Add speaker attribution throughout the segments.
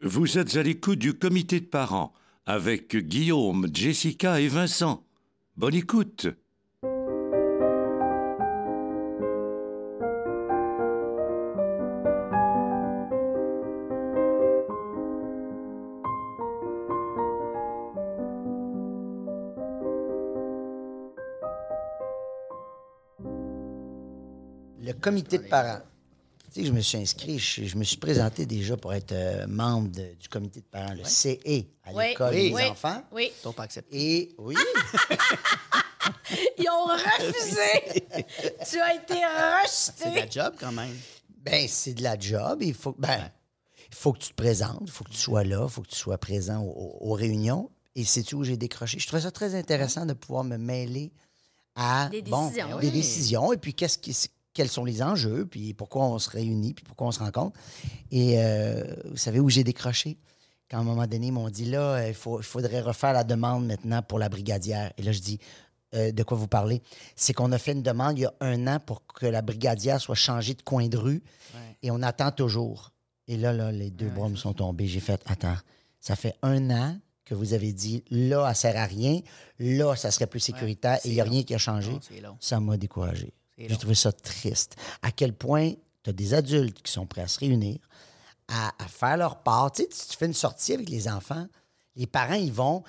Speaker 1: Vous êtes à l'écoute du comité de parents avec Guillaume, Jessica et Vincent. Bonne écoute.
Speaker 2: Le comité de parents. Tu sais, je me suis inscrit, je, je me suis présenté déjà pour être euh, membre de- du comité de parents, le CE, à
Speaker 3: Oui,
Speaker 2: l'école
Speaker 3: oui,
Speaker 2: des
Speaker 3: oui,
Speaker 2: enfants.
Speaker 3: Oui.
Speaker 4: Ils pas accepté.
Speaker 2: Et oui,
Speaker 3: Ils ont refusé. tu as été
Speaker 4: C'est de
Speaker 3: rejeté.
Speaker 4: la job quand même.
Speaker 2: ben c'est de la job. Il faut, ben, il faut que tu te présentes, il faut que tu sois là, il faut que tu sois présent aux, aux réunions. Et c'est où j'ai décroché? Je trouvais ça très intéressant de pouvoir me mêler à
Speaker 3: Des
Speaker 2: bon,
Speaker 3: décisions.
Speaker 2: des
Speaker 3: Oui.
Speaker 2: décisions et puis qu'est-ce qui, quels sont les enjeux, puis pourquoi on se réunit, puis pourquoi on se rencontre. Et euh, vous savez où j'ai décroché? Quand à un moment donné, ils m'ont dit là, il faut- il faudrait refaire la demande maintenant pour la brigadière. Et là, je dis Euh, de quoi vous parlez? C'est qu'on a fait une demande il y a un an pour que la brigadière soit changée de coin de rue et on attend toujours. Et là, là les deux bras me sont tombés. J'ai fait attends, ça fait un an que vous avez dit là, ça sert à rien, là, ça serait plus sécuritaire et il n'y a rien qui a changé.
Speaker 4: Non.
Speaker 2: Ça m'a découragé. J'ai trouvé ça triste. À quel point tu as des adultes qui sont prêts à se réunir, à, à faire leur part. Tu sais, si tu fais une sortie avec les enfants, les parents, ils vont.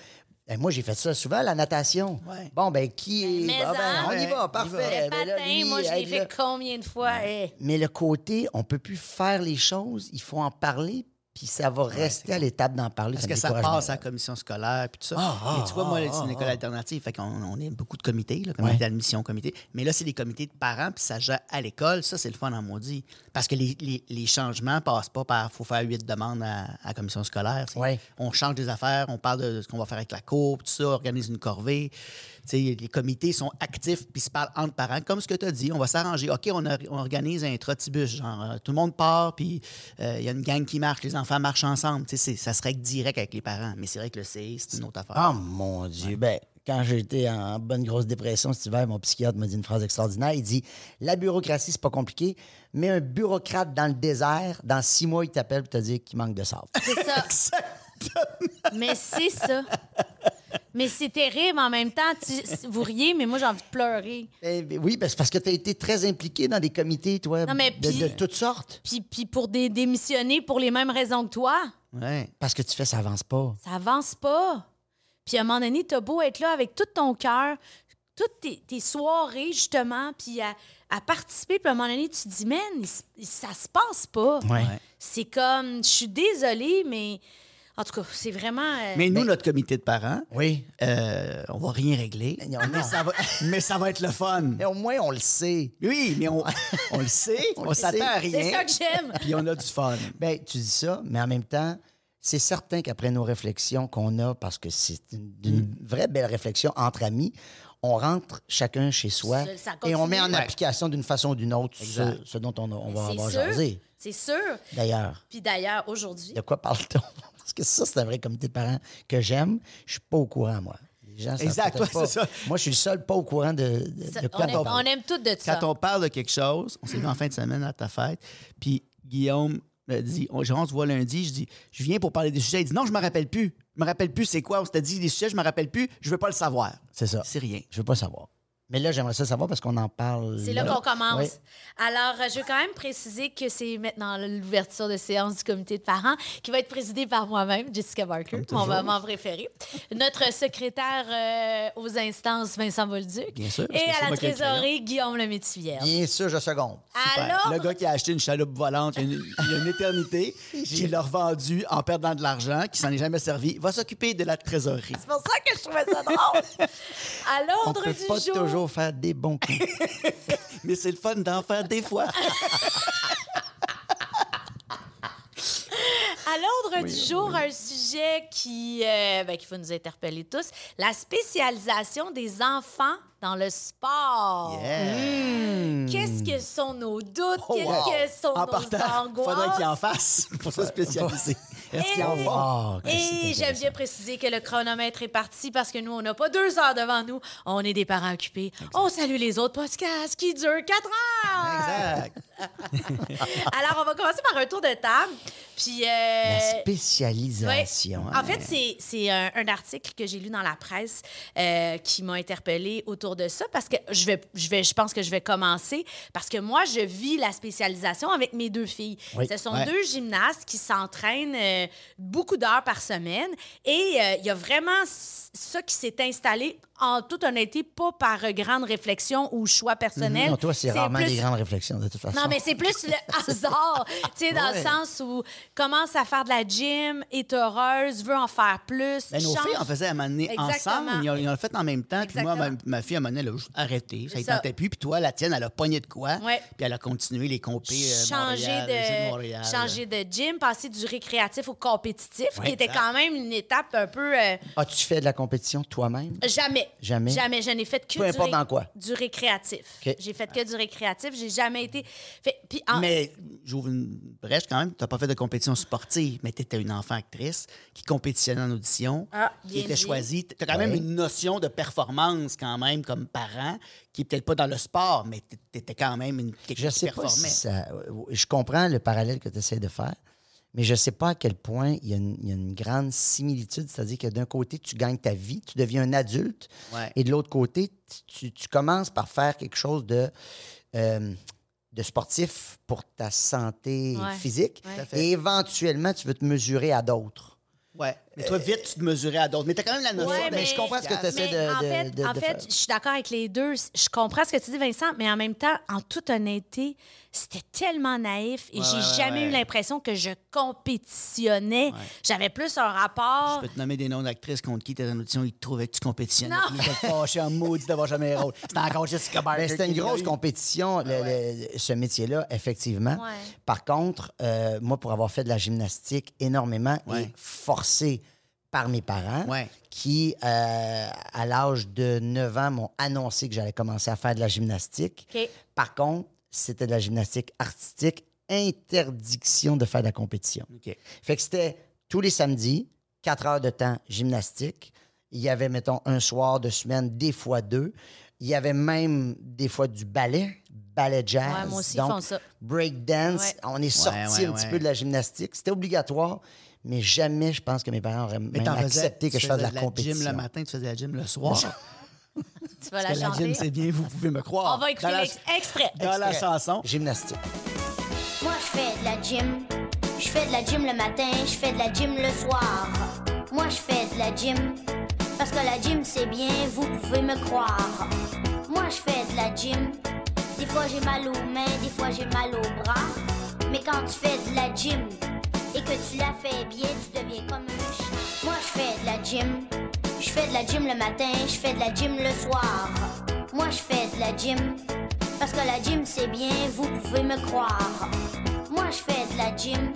Speaker 2: Ben, moi, j'ai fait ça souvent, la natation.
Speaker 4: Ouais.
Speaker 2: Bon, ben, qui est.
Speaker 3: Mais
Speaker 2: Ah, ben,
Speaker 3: en-
Speaker 2: on y va, parfait.
Speaker 3: Le
Speaker 2: Ben, là,
Speaker 3: patin,
Speaker 2: lui,
Speaker 3: moi, je l'ai fait combien de fois?
Speaker 2: Mais le côté, on peut plus faire les choses, il faut en parler, puis ça va rester à l'étape d'en parler.
Speaker 4: Parce que ça passe à la commission scolaire puis tout ça.
Speaker 2: Ah,
Speaker 4: Mais tu vois, moi,
Speaker 2: ah,
Speaker 4: c'est une
Speaker 2: ah,
Speaker 4: école
Speaker 2: ah.
Speaker 4: alternative, fait qu'on on est beaucoup de comités, là, comité
Speaker 2: Ouais.
Speaker 4: d'admission, comité. Mais là, c'est des comités de parents, puis ça gère à l'école. Ça, c'est le fun en maudit. Parce que les, les, les changements passent pas par faut faire huit demandes à, à la commission scolaire.
Speaker 2: Ouais.
Speaker 4: On change des affaires, on parle de ce qu'on va faire avec la cour, tout ça, organise une corvée. Les comités sont actifs, puis se parlent entre parents. Comme ce que tu as dit, on va s'arranger. OK, on organise un trotibus, genre, euh, tout le monde part, puis euh, il y a une gang qui marche, les enfants marchent ensemble. Tu sais, c'est- ça serait direct avec les parents. Mais c'est vrai que le CI, c'est une autre affaire.
Speaker 2: Ah, mon Dieu. Ben, quand j'étais en bonne grosse dépression cet hiver, mon psychiatre m'a dit une phrase extraordinaire. Il dit La bureaucratie, c'est pas compliqué, mais un bureaucrate dans le désert, dans six mois, il t'appelle pour te dire qu'il manque de sable.
Speaker 3: C'est ça. Mais c'est ça. Mais c'est terrible en même temps. Tu- vous riez, mais moi, j'ai envie de pleurer.
Speaker 2: Eh, oui, ben, c'est parce que tu as été très impliqué dans des comités, toi,
Speaker 3: Non, mais
Speaker 2: de,
Speaker 3: puis-
Speaker 2: de toutes sortes.
Speaker 3: Puis, puis pour des démissionner pour les mêmes raisons que toi,
Speaker 4: Ouais.
Speaker 2: Parce que tu fais, ça avance pas.
Speaker 3: ça avance pas. Puis à un moment donné, t'as beau être là avec tout ton cœur, toutes tes, tes soirées, justement, puis à, à participer, puis à un moment donné, tu te dis, man, ça se passe pas.
Speaker 2: Ouais.
Speaker 3: C'est comme, je suis désolée, mais en tout cas, c'est vraiment. euh,
Speaker 4: Mais nous, notre comité de parents,
Speaker 2: Oui.
Speaker 4: euh, on va rien régler.
Speaker 2: Non,
Speaker 4: Mais
Speaker 2: non.
Speaker 4: ça, va, mais ça va être le fun.
Speaker 2: Mais au moins, on le sait.
Speaker 4: Oui, mais on, on le sait,
Speaker 2: On
Speaker 4: s'attend à rien.
Speaker 3: c'est ça que j'aime.
Speaker 4: Puis on a du fun.
Speaker 2: Ben, tu dis ça, mais en même temps, c'est certain qu'après nos réflexions qu'on a, parce que c'est une, une vraie belle réflexion entre amis, on rentre chacun chez soi et on met en application d'une façon ou d'une autre ce, dont on, va avoir
Speaker 3: sûr.
Speaker 2: jasé.
Speaker 3: C'est sûr.
Speaker 2: D'ailleurs,
Speaker 3: Puis d'ailleurs, aujourd'hui,
Speaker 2: de quoi parle-t-on? Parce que ça, c'est un vrai comité de parents que j'aime. Je suis pas au courant, moi. Les gens savent
Speaker 4: Exact, ouais, c'est ça.
Speaker 2: Moi, je suis le seul pas au courant de, de,
Speaker 3: ça-
Speaker 2: de quoi
Speaker 3: on, aime,
Speaker 2: on parle.
Speaker 3: on aime tout de ça.
Speaker 4: Quand on parle de quelque chose, on s'est vu en fin de semaine à ta fête, puis Guillaume me dit, on, genre, on se voit lundi, je dis, je viens pour parler des sujets. Il dit, non, je me rappelle plus. Je me rappelle plus c'est quoi. On s'était dit des sujets, je me rappelle plus. Je veux pas le savoir.
Speaker 2: C'est ça.
Speaker 4: C'est rien.
Speaker 2: Je veux pas savoir. Mais là, j'aimerais ça savoir parce qu'on en parle.
Speaker 3: C'est là qu'on commence.
Speaker 2: Oui.
Speaker 3: Alors, euh, je veux quand même préciser que c'est maintenant l'ouverture de séance du comité de parents qui va être présidée par moi-même, Jessica Barker, mon moment préféré. Notre secrétaire euh, aux instances, Vincent Bolduc.
Speaker 4: Bien sûr,
Speaker 3: Et à la trésorerie, Guillaume Lemaitre-Vierge.
Speaker 2: Bien sûr, je seconde.
Speaker 4: Super.
Speaker 3: Alors,
Speaker 4: Le gars qui a acheté une chaloupe volante il y a une, il y a une éternité, qui l'a revendue en perdant de l'argent, qui s'en est jamais servi, va s'occuper de la trésorerie.
Speaker 3: c'est pour ça que je trouvais ça drôle. À l'ordre du
Speaker 2: pas
Speaker 3: jour.
Speaker 2: Toujours faire des bons coups.
Speaker 4: Mais c'est le fun d'en faire des fois.
Speaker 3: À l'ordre du jour, un sujet qui, euh, ben, qui va nous interpeller tous, la spécialisation des enfants dans le sport.
Speaker 4: Yeah.
Speaker 3: Qu'est-ce que sont nos doutes?
Speaker 4: Oh,
Speaker 3: Qu'est-ce
Speaker 4: wow.
Speaker 3: que sont
Speaker 4: En
Speaker 3: nos
Speaker 4: partant,
Speaker 3: angoisses?
Speaker 4: faudrait qu'il en fasse pour se spécialiser.
Speaker 3: Et-
Speaker 2: c'est
Speaker 3: Et j'aime bien préciser que le chronomètre est parti parce que nous, on n'a pas deux heures devant nous. On est des parents occupés. On salue les autres podcasts qui durent quatre heures.
Speaker 4: Exact.
Speaker 3: Alors, on va commencer par un tour de table. Puis, euh,
Speaker 2: La spécialisation.
Speaker 3: Ouais.
Speaker 2: hein.
Speaker 3: En fait, c'est- c'est un, un article que j'ai lu dans la presse euh, qui m'a interpellée autour de ça parce que je vais, je vais, je pense que je vais commencer parce que moi, je vis la spécialisation avec mes deux filles.
Speaker 2: Oui.
Speaker 3: Ce sont
Speaker 4: Ouais.
Speaker 3: deux gymnastes qui s'entraînent euh, beaucoup d'heures par semaine et il y a vraiment ça qui s'est installé en toute honnêteté, pas par euh, grande réflexion ou choix personnel.
Speaker 2: Non, toi, c'est rarement
Speaker 3: plus-
Speaker 2: des grandes réflexions, de toute façon.
Speaker 3: non, mais c'est plus le hasard, tu sais, dans
Speaker 2: Ouais.
Speaker 3: le sens où commence à faire de la gym, est heureuse, veut en faire plus.
Speaker 4: Ben, nos
Speaker 3: change-
Speaker 4: filles en faisaient à un moment donné
Speaker 3: Exactement.
Speaker 4: ensemble. Ils ont, ils ont fait en même temps. Puis moi, ma, fille, à un moment donné, elle a juste arrêté. Ça ne tentait plus. Puis toi, la tienne, elle a pogné de quoi. Puis elle a continué les compés euh,
Speaker 3: changer
Speaker 4: Montréal, les Jeux
Speaker 3: de,
Speaker 4: Montréal.
Speaker 3: changer de gym, passer du récréatif au compétitif, qui était quand même une étape un peu... euh,
Speaker 2: As-tu fait de la compétition toi-même?
Speaker 3: Jamais.
Speaker 2: Jamais?
Speaker 3: Jamais. Je n'ai fait que
Speaker 2: Peu
Speaker 3: du,
Speaker 2: importe dans quoi.
Speaker 3: du récréatif. J'ai fait que du récréatif. J'ai jamais été... Fait, puis en-
Speaker 4: Mais j'ouvre une brèche quand même. Tu n'as pas fait de compétition sportive, mais tu étais une enfant actrice qui compétitionnait en audition,
Speaker 3: Ah,
Speaker 4: qui
Speaker 3: bien
Speaker 4: était choisie. Tu as quand même
Speaker 2: Ouais.
Speaker 4: une notion de performance quand même comme parent, qui est peut-être pas dans le sport, mais tu étais quand même une quelqu'un
Speaker 2: Je
Speaker 4: qui
Speaker 2: sais pas
Speaker 4: performait.
Speaker 2: si ça... Je comprends le parallèle que tu essaies de faire, mais je sais pas à quel point il y a une, il y a une grande similitude. C'est-à-dire que d'un côté, tu gagnes ta vie, tu deviens un adulte,
Speaker 4: Ouais.
Speaker 2: et de l'autre côté, tu, tu commences par faire quelque chose de, euh, de sportif pour ta santé
Speaker 3: Ouais.
Speaker 2: physique,
Speaker 3: Ouais.
Speaker 2: Et éventuellement, tu veux te mesurer à d'autres.
Speaker 4: Ouais. Mais toi, vite, tu te mesurais à d'autres. Mais tu as quand même la notion.
Speaker 3: Ouais,
Speaker 2: mais je comprends ce que tu essaies de,
Speaker 3: en
Speaker 2: de-
Speaker 3: fait,
Speaker 2: de-
Speaker 3: en fait,
Speaker 2: faire.
Speaker 3: je suis d'accord avec les deux. Je comprends ce que tu dis, Vincent, mais en même temps, en toute honnêteté, c'était tellement naïf et
Speaker 4: Ouais,
Speaker 3: j'ai
Speaker 4: ouais, ouais,
Speaker 3: jamais eu l'impression que je compétitionnais. J'avais plus un rapport.
Speaker 4: Je peux te nommer des noms d'actrices contre qui tu étais en audition, ils te trouvaient que tu compétitionnais.
Speaker 3: Non.
Speaker 4: Ils étaient fâchés en maudit d'avoir jamais un rôle. C'était encore Jessica Barker.
Speaker 2: C'était une grosse compétition, le- le- ce métier-là, effectivement.
Speaker 3: Ouais.
Speaker 2: Par contre, euh, moi, pour avoir fait de la gymnastique énormément
Speaker 4: Ouais.
Speaker 2: et forcé par mes parents,
Speaker 4: Ouais.
Speaker 2: qui, euh, à l'âge de 9 ans, m'ont annoncé que j'allais commencer à faire de la gymnastique. Par contre, c'était de la gymnastique artistique, interdiction de faire de la compétition.
Speaker 4: OK.
Speaker 2: Fait que c'était tous les samedis, 4 heures de temps gymnastique. Il y avait, mettons, un soir de semaine, des fois deux. Il y avait même des fois du ballet, ballet jazz.
Speaker 3: Ouais, moi aussi, ils
Speaker 2: donc
Speaker 3: font ça.
Speaker 2: break dance.
Speaker 3: Ouais.
Speaker 2: On est sorti
Speaker 4: ouais,
Speaker 2: un petit peu de la gymnastique. C'était obligatoire, mais jamais, je pense que mes parents auraient
Speaker 4: Mais
Speaker 2: même
Speaker 4: t'en faisais,
Speaker 2: accepté que
Speaker 4: tu
Speaker 2: je fasse de
Speaker 4: faisais
Speaker 2: la compétition.
Speaker 4: gym le matin, tu faisais la gym le soir.
Speaker 3: Tu vas la
Speaker 4: Parce que la
Speaker 3: chanter.
Speaker 4: gym, c'est bien, vous pouvez me croire.
Speaker 3: On va écouter
Speaker 4: Dans la-
Speaker 3: l'ex- extrait.
Speaker 4: Dans la chanson.
Speaker 2: Gymnastique.
Speaker 5: Moi, je fais de la gym. Je fais de la gym le matin, je fais de la gym le soir. Moi, je fais de la gym. Parce que la gym, c'est bien, vous pouvez me croire. Moi, je fais de la gym. Des fois, j'ai mal aux mains, des fois, j'ai mal aux bras. Mais quand tu fais de la gym et que tu la fais bien, tu deviens comme un chat. Moi, je fais de la gym. Je fais de la gym le matin, je fais de la gym le soir. Moi, je fais de la gym. Parce que la gym, c'est bien, vous pouvez me croire. Moi, je fais de la gym.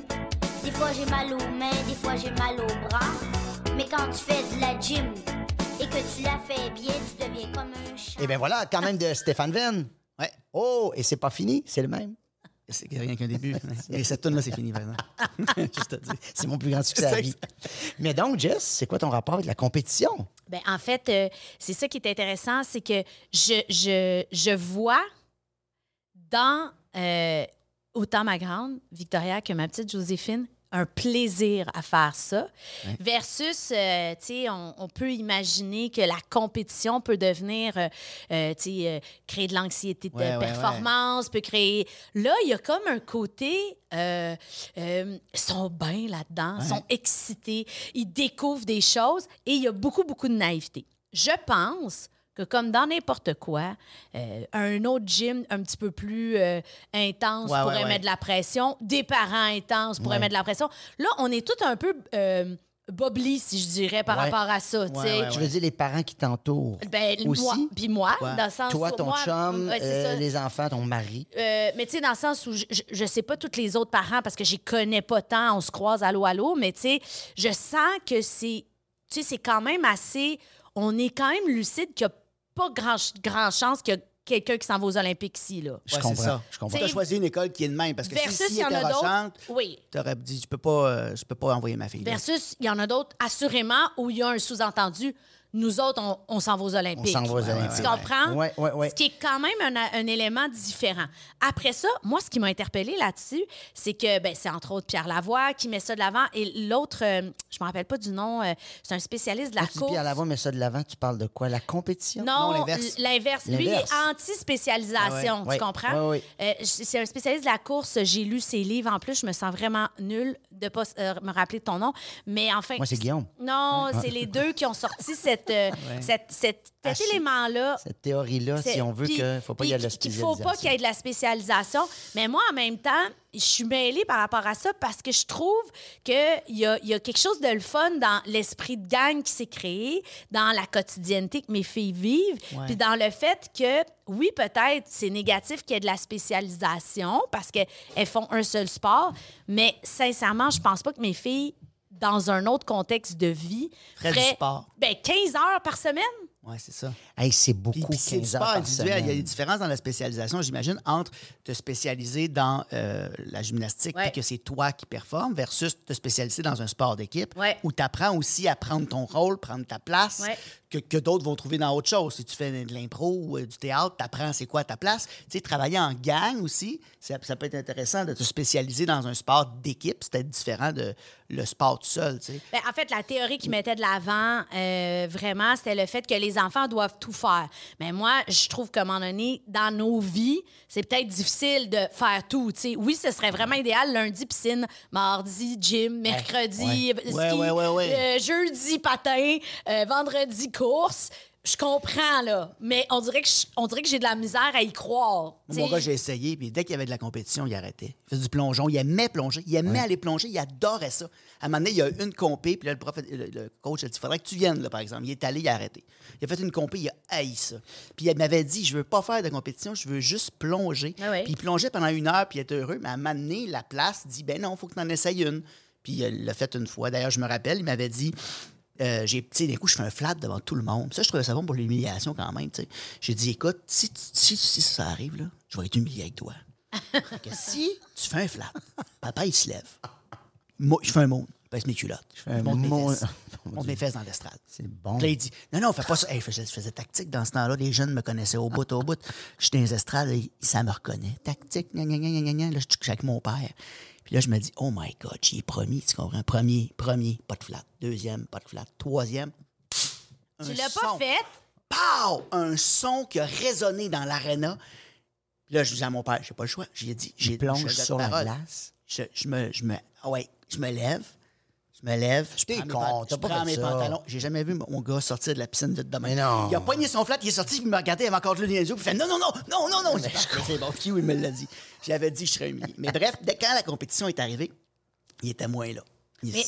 Speaker 5: Des fois, j'ai mal aux mains, des fois, j'ai mal aux bras. Mais quand tu fais de la gym et que tu la fais bien, tu deviens comme un chat.
Speaker 2: Et bien voilà, quand même de Stéphane Venn.
Speaker 4: Ouais.
Speaker 2: Oh, et c'est pas fini, c'est le même.
Speaker 4: C'est rien qu'un début. Et cette tune là c'est fini, par. Juste dire.
Speaker 2: C'est mon plus grand succès à la vie. Mais donc, Jess, c'est quoi ton rapport avec la compétition?
Speaker 3: Ben, en fait, euh, c'est ça qui est intéressant, c'est que je, je, je vois dans euh, autant ma grande Victoria que ma petite Joséphine un plaisir à faire ça. Versus, euh, tu sais, on, on peut imaginer que la compétition peut devenir, euh, euh, tu sais, euh, créer de l'anxiété de
Speaker 4: Ouais, ouais,
Speaker 3: performance, peut créer... Là, il y a comme un côté... Sont bien là-dedans, ils sont excités, ils découvrent des choses et il y a beaucoup, beaucoup de naïveté. Je pense que comme dans n'importe quoi, euh, un autre gym un petit peu plus euh, intense
Speaker 4: Ouais,
Speaker 3: pourrait
Speaker 4: ouais.
Speaker 3: mettre de la pression, des parents intenses pourraient
Speaker 2: Ouais.
Speaker 3: mettre de la pression. Là, on est tout un peu euh, bobli, si je dirais, par
Speaker 2: Ouais.
Speaker 3: rapport à ça. tu sais.
Speaker 4: Ouais, ouais,
Speaker 2: Tu veux dire les parents qui t'entourent?
Speaker 3: Ben,
Speaker 2: Aussi?
Speaker 3: moi, puis moi, dans le sens
Speaker 2: Toi,
Speaker 3: où
Speaker 2: ton
Speaker 3: moi-
Speaker 2: chum, euh, les enfants, ton mari?
Speaker 3: Euh, mais tu sais, dans le sens où je, je, je sais pas tous les autres parents parce que j'y connais pas tant, on se croise allô, allô, mais tu sais, je sens que c'est, tu sais, c'est quand même assez, on est quand même lucide qu'il y a pas grand, grand chance qu'il y a quelqu'un qui s'en va aux Olympiques ici, là.
Speaker 2: Je
Speaker 4: Ouais,
Speaker 2: comprends.
Speaker 4: c'est ça.
Speaker 2: Je comprends.
Speaker 4: Tu as choisi une école qui est le même. Parce que
Speaker 3: Versus,
Speaker 4: si, si
Speaker 3: il y en a d'autres. Oui.
Speaker 4: tu aurais dit, je peux pas, euh, je peux pas envoyer ma fille.
Speaker 3: Versus, il y en a d'autres, assurément, où il y a un sous-entendu. Nous autres, on, on s'en va aux
Speaker 2: On
Speaker 3: Olympiques.
Speaker 2: s'en va aux
Speaker 4: ouais,
Speaker 2: Olympiques.
Speaker 3: Tu comprends?
Speaker 2: Oui, oui, oui.
Speaker 3: Ce qui est quand même un, un élément différent. Après ça, moi, ce qui m'a interpellé là-dessus, c'est que ben, c'est entre autres Pierre Lavoie qui met ça de l'avant. Et l'autre, euh, je me rappelle pas du nom, euh, c'est un spécialiste de la course.
Speaker 2: Pierre Lavoie, mais ça de l'avant, tu parles de quoi? La compétition?
Speaker 3: Non,
Speaker 4: Non, l'inverse.
Speaker 3: Lui, il est anti-spécialisation,
Speaker 2: Ah ouais.
Speaker 3: tu comprends?
Speaker 2: Ouais,
Speaker 3: Euh, c'est un spécialiste de la course. J'ai lu ses livres. En plus, je me sens vraiment nulle de pas euh, me rappeler de ton nom. Mais enfin...
Speaker 2: Moi, c'est Guillaume.
Speaker 3: Non, c'est les deux qui ont sorti cette, euh, cette- cette- cet élément-là.
Speaker 2: Cette théorie-là, si on veut qu'il ne faut pas y aller de la
Speaker 3: qu'il faut pas qu'il y ait
Speaker 2: spécialisation.
Speaker 3: de la spécialisation. Mais moi, en même temps, je suis mêlée par rapport à ça parce que je trouve qu'il y a, il y a quelque chose de le fun dans l'esprit de gang qui s'est créé, dans la quotidienneté que mes filles vivent,
Speaker 4: Ouais.
Speaker 3: puis dans le fait que, oui, peut-être c'est négatif qu'il y ait de la spécialisation parce qu'elles font un seul sport, mais sincèrement, je pense pas que mes filles, dans un autre contexte de vie,
Speaker 4: Ferait du sport.
Speaker 3: ben, 15 heures par semaine.
Speaker 4: Oui, c'est ça.
Speaker 2: Hey, c'est beaucoup,
Speaker 4: Puis, puis c'est du
Speaker 2: 15 heures par
Speaker 4: individuel. Il y a
Speaker 2: semaine.
Speaker 4: des différences dans la spécialisation, j'imagine, entre te spécialiser dans euh, la gymnastique
Speaker 3: Ouais.
Speaker 4: puis que c'est toi qui performes versus te spécialiser dans un sport d'équipe
Speaker 3: Ouais.
Speaker 4: où tu apprends aussi à prendre ton rôle, prendre ta place
Speaker 3: Ouais.
Speaker 4: Que, que d'autres vont trouver dans autre chose. Si tu fais de l'impro ou euh, du théâtre, tu apprends c'est quoi ta place. Tu sais, travailler en gang aussi, ça, ça peut être intéressant de te spécialiser dans un sport d'équipe. C'est peut-être différent de le sport tout seul. tu sais.
Speaker 3: Ben, en fait, la théorie qui mettait de l'avant, euh, vraiment, c'était le fait que les enfants doivent tout faire. Mais moi, je trouve qu'à un moment donné, dans nos vies, c'est peut-être difficile de faire tout. tu sais. Oui, ce serait vraiment idéal. Lundi, piscine. Mardi, gym. Mercredi, euh, ski.
Speaker 4: Ouais, ouais, ouais, ouais.
Speaker 3: euh, jeudi, patin. euh, vendredi, course. Je comprends, là. Mais on dirait que je- on dirait que j'ai de la misère à y croire.
Speaker 4: Moi, Mon gars, j'ai essayé, puis dès qu'il y avait de la compétition, il arrêtait. Il faisait du plongeon, il aimait plonger, il aimait aller plonger, il adorait ça. À un moment donné, il y a eu une compé, puis là, le, prof, le, le coach a dit faudrait que tu viennes, là, par exemple. Il est allé, il a arrêté. Il a fait une compé, il a haï ça. Puis il m'avait dit je veux pas faire de compétition, je veux juste plonger.
Speaker 3: Ah ouais.
Speaker 4: Puis il plongeait pendant une heure, puis il était heureux, mais à un moment donné, la place dit ben non, il faut que tu en essayes une. Puis il l'a fait une fois. D'ailleurs, je me rappelle, il m'avait dit euh, j'ai, d'un coup, je fais un flat devant tout le monde. Ça, je trouvais ça bon pour l'humiliation quand même. tu sais. J'ai dit, écoute, si, si, si ça arrive, là, je vais être humilié avec toi. Que si tu fais un flat, papa, il se lève. Moi, je fais un monde. Je baisse mes culottes. Je
Speaker 2: fais un
Speaker 4: monte mes
Speaker 2: monde.
Speaker 4: fesses. Je monte mes fesses dans l'estrade.
Speaker 2: C'est bon.
Speaker 4: Là, il dit Non, non, fais pas ça. Hey, je, faisais, je faisais tactique dans ce temps-là. Les jeunes me connaissaient au bout, au bout. J'étais dans les estrades, et ça me reconnaît. Tactique, gna, gna, gna, gna. Là, je suis avec mon père. Puis là, je me dis Oh my God, j'y ai promis, tu comprends? Premier, premier, pas de flat. Deuxième, pas de flat. Troisième,
Speaker 3: tu
Speaker 4: un
Speaker 3: l'as pas fait?
Speaker 4: Pow! Un son qui a résonné dans l'aréna. Puis là, je dis à mon père J'ai pas le choix. J'ai dit J'ai
Speaker 2: plonge
Speaker 4: je
Speaker 2: sur la glace.
Speaker 4: Je, je me, je me, ah ouais, je me lève. Je me lève. Je
Speaker 2: T'es con, t'as
Speaker 4: je
Speaker 2: pas
Speaker 4: prends
Speaker 2: fait
Speaker 4: mes
Speaker 2: ça.
Speaker 4: pantalons. J'ai jamais vu mon gars sortir de la piscine vite demain.
Speaker 2: Mais non.
Speaker 4: Il a pogné son flat, il est sorti, puis il me regardait, il avait encore de l'eau dans les yeux, puis il fait non, non, non, non, non, non. J'ai dit, Ah, C'est bon, Q, il me l'a dit. J'avais dit que je serais humilié. Mais bref, dès quand la compétition est arrivée, il était moins là. Il-
Speaker 3: Mais,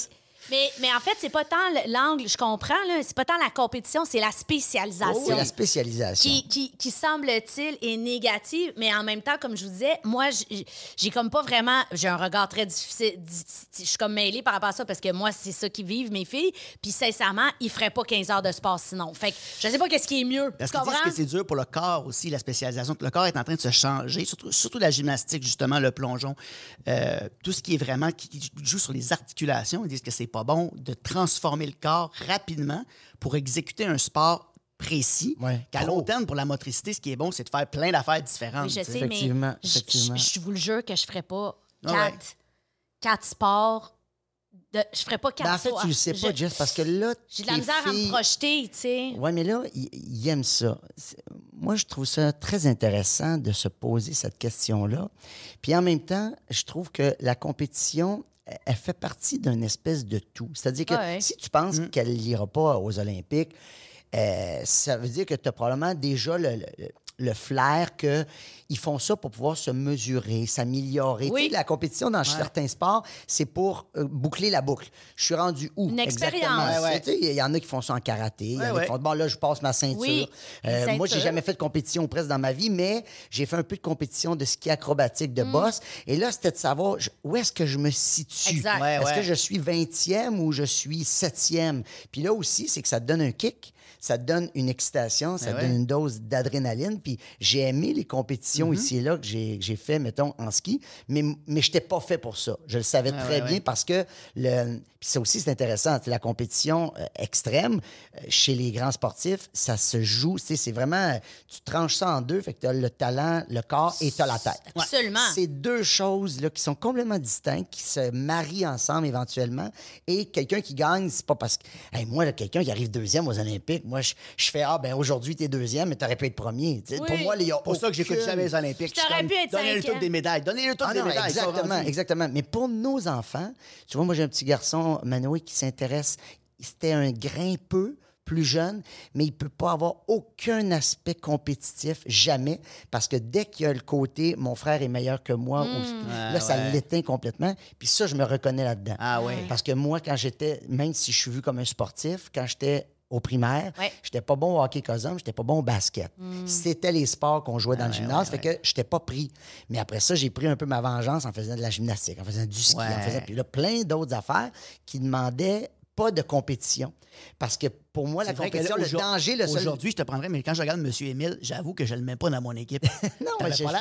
Speaker 3: mais, mais en fait, c'est pas tant le- l'angle, je comprends, là, c'est pas tant la compétition, c'est la spécialisation.
Speaker 2: C'est la spécialisation.
Speaker 3: qui, qui, qui semble-t-il est négative, mais en même temps, comme je vous disais, moi, j'ai comme pas vraiment. J'ai un regard très difficile. di- Je suis comme mêlée par rapport à ça parce que moi, c'est ça qui vivent mes filles. Puis sincèrement, ils feraient pas 15 heures de sport sinon. Fait que je sais pas qu'est-ce qui est mieux.
Speaker 4: Parce
Speaker 3: tu comprends?
Speaker 4: que c'est dur pour le corps aussi, la spécialisation. Le corps est en train de se changer, surtout, surtout la gymnastique, justement, le plongeon. Euh, tout ce qui est vraiment, qui, qui joue sur les articulations, ils disent que c'est pas bon de transformer le corps rapidement pour exécuter un sport précis.
Speaker 2: Ouais.
Speaker 4: Qu'à long terme, pour la motricité, ce qui est bon, c'est de faire plein d'affaires différentes.
Speaker 3: Oui, je
Speaker 4: sais.
Speaker 3: mais
Speaker 2: Effectivement,
Speaker 3: je-
Speaker 2: effectivement.
Speaker 3: je vous le jure que je ferais pas
Speaker 4: Ah ouais.
Speaker 3: quatre, quatre sports. De, je ferais pas quatre
Speaker 2: Ben, en fait,
Speaker 3: fois.
Speaker 2: tu le sais pas,
Speaker 3: Je-
Speaker 2: Jess, parce que là.
Speaker 3: J'ai de la misère à me projeter, tu sais.
Speaker 2: Oui, mais là, ils ils aiment ça. Moi, je trouve ça très intéressant de se poser cette question-là. Puis en même temps, je trouve que la compétition, elle- fait partie d'une espèce de tout. C'est-à-dire que
Speaker 3: Ouais.
Speaker 2: si tu penses qu'elle n'ira pas aux Olympiques, euh, ça veut dire que tu as probablement déjà le, le- le flair qu'ils font ça pour pouvoir se mesurer, s'améliorer.
Speaker 3: Oui.
Speaker 2: Tu sais, la compétition dans certains sports, c'est pour euh, boucler la boucle. Je suis rendu où?
Speaker 3: Une expérience.
Speaker 2: Exactement.
Speaker 4: Ouais, ouais.
Speaker 2: Tu sais, Il y en a qui font ça en karaté. Y en a
Speaker 4: Ouais,
Speaker 2: qui
Speaker 4: ouais.
Speaker 2: font, bon, là, je passe ma ceinture.
Speaker 3: Oui,
Speaker 2: Euh,
Speaker 3: une
Speaker 2: moi, j'ai
Speaker 3: ceinture.
Speaker 2: jamais fait de compétition presque dans ma vie, mais j'ai fait un peu de compétition de ski acrobatique
Speaker 3: Mm.
Speaker 2: de boss. Et là, c'était de savoir je- où est-ce que je me situe? Est-ce
Speaker 4: ouais.
Speaker 2: que je suis 20e ou je suis 7e? Puis là aussi, c'est que ça te donne un kick. Ça te donne une excitation, ça
Speaker 4: Ben
Speaker 2: te
Speaker 4: ouais.
Speaker 2: donne une dose d'adrénaline. Puis j'ai aimé les compétitions
Speaker 4: Mm-hmm.
Speaker 2: ici et là que j'ai fait, mettons, en ski, mais, mais je n'étais pas fait pour ça. Je le savais
Speaker 4: Ah
Speaker 2: très
Speaker 4: ouais,
Speaker 2: bien parce que le. Puis ça aussi, c'est intéressant. La compétition euh, extrême euh, chez les grands sportifs, ça se joue. tu sais, C'est vraiment. euh, Tu tranches ça en deux, fait que tu as le talent, le corps et tu as la tête.
Speaker 3: Absolument.
Speaker 2: C'est deux choses là, qui sont complètement distinctes, qui se marient ensemble éventuellement. Et quelqu'un qui gagne, c'est pas parce que. Hey, moi, quelqu'un qui arrive deuxième aux Olympiques, moi, je, je fais Ah, ben aujourd'hui, t'es deuxième, mais t'aurais pu être premier. Tu sais,
Speaker 3: Oui.
Speaker 2: Pour moi, il y a
Speaker 4: C'est pour ça que j'écoute jamais les Olympiques.
Speaker 3: T'aurais pu être
Speaker 4: Donnez-le toutes des médailles. Donnez-le toutes
Speaker 2: Ah
Speaker 4: des
Speaker 2: non,
Speaker 4: médailles.
Speaker 2: exactement, exactement. Mais pour nos enfants, tu vois, moi, j'ai un petit garçon, Manoé, qui s'intéresse. C'était un grimpeux plus jeune, mais il peut pas avoir aucun aspect compétitif, jamais, parce que dès qu'il y a le côté « mon frère est meilleur que moi au ski là,
Speaker 4: Ah,
Speaker 2: ça
Speaker 4: ouais.
Speaker 2: l'éteint complètement. Puis ça, je me reconnais là-dedans.
Speaker 4: Ah ouais.
Speaker 2: Parce que moi, quand j'étais, même si je suis vu comme un sportif, quand j'étais au primaire,
Speaker 3: Ouais.
Speaker 2: j'étais pas bon au hockey cosum, j'étais pas bon au basket. C'était les sports qu'on jouait dans le gymnase, fait que j'étais pas pris. Mais après ça, j'ai pris un peu ma vengeance en faisant de la gymnastique, en faisant du ski, en
Speaker 4: Ouais.
Speaker 2: faisant puis là plein d'autres affaires qui demandaient pas de compétition. Parce que pour moi, la
Speaker 4: C'est
Speaker 2: compétition, le danger, le seul...
Speaker 4: Aujourd'hui, je te prendrais, mais quand je regarde M. Émile, j'avoue que je le mets pas dans mon équipe.
Speaker 2: Non, mais je-
Speaker 4: pas.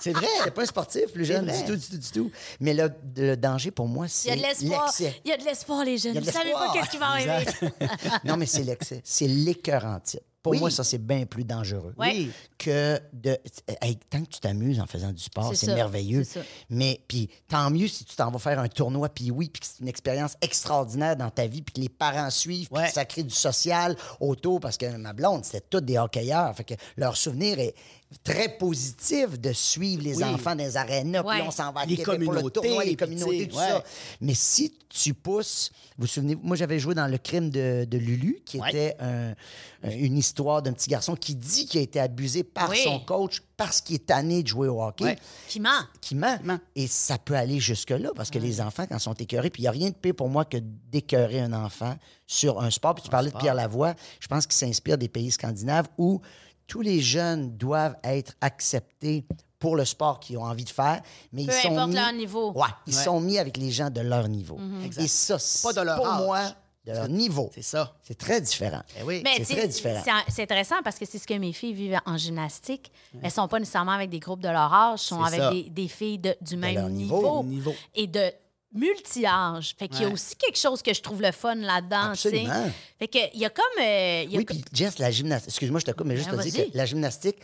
Speaker 4: C'est vrai.
Speaker 2: J'étais pas un sportif plus jeune,
Speaker 4: vrai.
Speaker 2: du tout, du tout, du tout. Mais le, le danger pour moi,
Speaker 3: Il y
Speaker 2: c'est
Speaker 3: a de l'espoir.
Speaker 2: l'excès.
Speaker 3: Il y a de l'espoir, les jeunes. Vous savez pas qu'est-ce qui va arriver.
Speaker 2: non, mais c'est l'excès. C'est l'écœurant titre. Pour
Speaker 4: Oui.
Speaker 2: moi, ça, c'est bien plus dangereux.
Speaker 4: Oui.
Speaker 2: que de. Hey, tant que tu t'amuses en faisant du sport,
Speaker 3: C'est
Speaker 2: merveilleux.
Speaker 3: c'est ça.
Speaker 2: Mais puis, tant mieux si tu t'en vas faire un tournoi, puis oui, puis que c'est une expérience extraordinaire dans ta vie, puis que les parents suivent, puis
Speaker 4: Ouais.
Speaker 2: que ça crée du social autour, parce que ma blonde, c'était toutes des hockeyeurs. Fait que leur souvenir est très positif de suivre les
Speaker 4: Oui.
Speaker 2: enfants dans les arénas, puis
Speaker 3: Ouais.
Speaker 2: là, on s'en va à
Speaker 4: Les
Speaker 2: Québec pour le
Speaker 4: communautés,
Speaker 2: tournoi, les
Speaker 4: puis
Speaker 2: communautés, tout
Speaker 4: ouais.
Speaker 2: ça. Mais si tu pousses, vous vous souvenez, moi j'avais joué dans Le crime de, de Lulu, qui
Speaker 4: Ouais.
Speaker 2: était un- un- une histoire d'un petit garçon qui dit qu'il a été abusé par
Speaker 3: Oui.
Speaker 2: son coach parce qu'il est tanné de jouer au hockey.
Speaker 3: Qui ment.
Speaker 2: Qui ment.
Speaker 4: ment.
Speaker 2: Et ça peut aller jusque-là parce que les enfants, quand ils sont écœurés, puis il n'y a rien de pire pour moi que d'écœurer un enfant sur un sport. Puis tu parlais de Pierre Lavoie, je pense qu'il s'inspire des pays scandinaves où tous les jeunes doivent être acceptés pour le sport qu'ils ont envie de faire, mais
Speaker 3: Peu
Speaker 2: ils sont
Speaker 3: importe
Speaker 2: mis...
Speaker 3: leur niveau.
Speaker 2: Ouais, ils
Speaker 4: Ouais.
Speaker 2: sont mis avec les gens de leur niveau.
Speaker 4: Exact.
Speaker 2: Et ça, c'est
Speaker 4: Pas de leur
Speaker 2: pour
Speaker 4: âge.
Speaker 2: moi, de leur niveau.
Speaker 4: C'est ça.
Speaker 2: C'est très différent.
Speaker 4: Eh oui.
Speaker 3: Mais
Speaker 2: C'est très différent.
Speaker 3: c'est- C'est intéressant parce que c'est ce que mes filles vivent en gymnastique. Elles sont pas nécessairement avec des groupes de leur âge, sont
Speaker 4: C'est
Speaker 3: avec des, des filles de- du même
Speaker 2: niveau,
Speaker 3: Niveau. et de multi-âge. Fait qu'il y a
Speaker 4: Ouais.
Speaker 3: aussi quelque chose que je trouve le fun là-dedans.
Speaker 2: Absolument.
Speaker 3: Fait que il y a comme. euh, il y a
Speaker 2: Oui, puis Jess, la gymnastique, excuse-moi, je te coupe, mais juste
Speaker 3: Ben,
Speaker 2: te dire
Speaker 3: vas-y.
Speaker 2: que la gymnastique,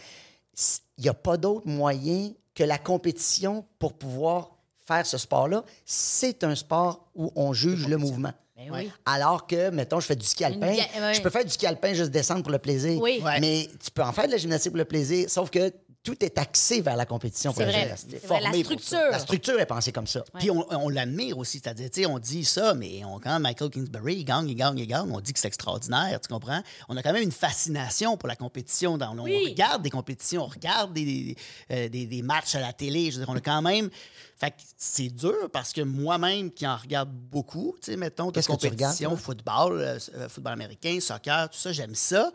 Speaker 2: il n'y a pas d'autre moyen que la compétition pour pouvoir faire ce sport-là. C'est un sport où on juge le mouvement.
Speaker 3: Ben oui.
Speaker 2: Alors que, mettons, je fais du ski alpin.
Speaker 3: Une.
Speaker 2: Je peux faire du ski alpin juste descendre pour le plaisir.
Speaker 3: Oui.
Speaker 4: Ouais.
Speaker 2: Mais tu peux en faire de la gymnastique pour le plaisir, sauf que tout est axé vers la compétition
Speaker 3: C'est vrai. La structure.
Speaker 2: La structure est pensée comme ça.
Speaker 4: Puis on, on l'admire aussi, c'est-à-dire, on dit ça, mais on, quand Michael Kingsbury, il gagne, il gagne, il gagne, on dit que c'est extraordinaire, tu comprends? On a quand même une fascination pour la compétition. Dans, on
Speaker 3: Oui.
Speaker 4: regarde des compétitions, on regarde des, des, euh, des- des matchs à la télé. Je veux dire, on a quand même... Fait que c'est dur parce que moi-même qui en regarde beaucoup, tu sais, mettons, de
Speaker 2: Qu'est-ce que tu regardes,
Speaker 4: compétition, football, euh, euh, football américain, soccer, tout ça, j'aime ça.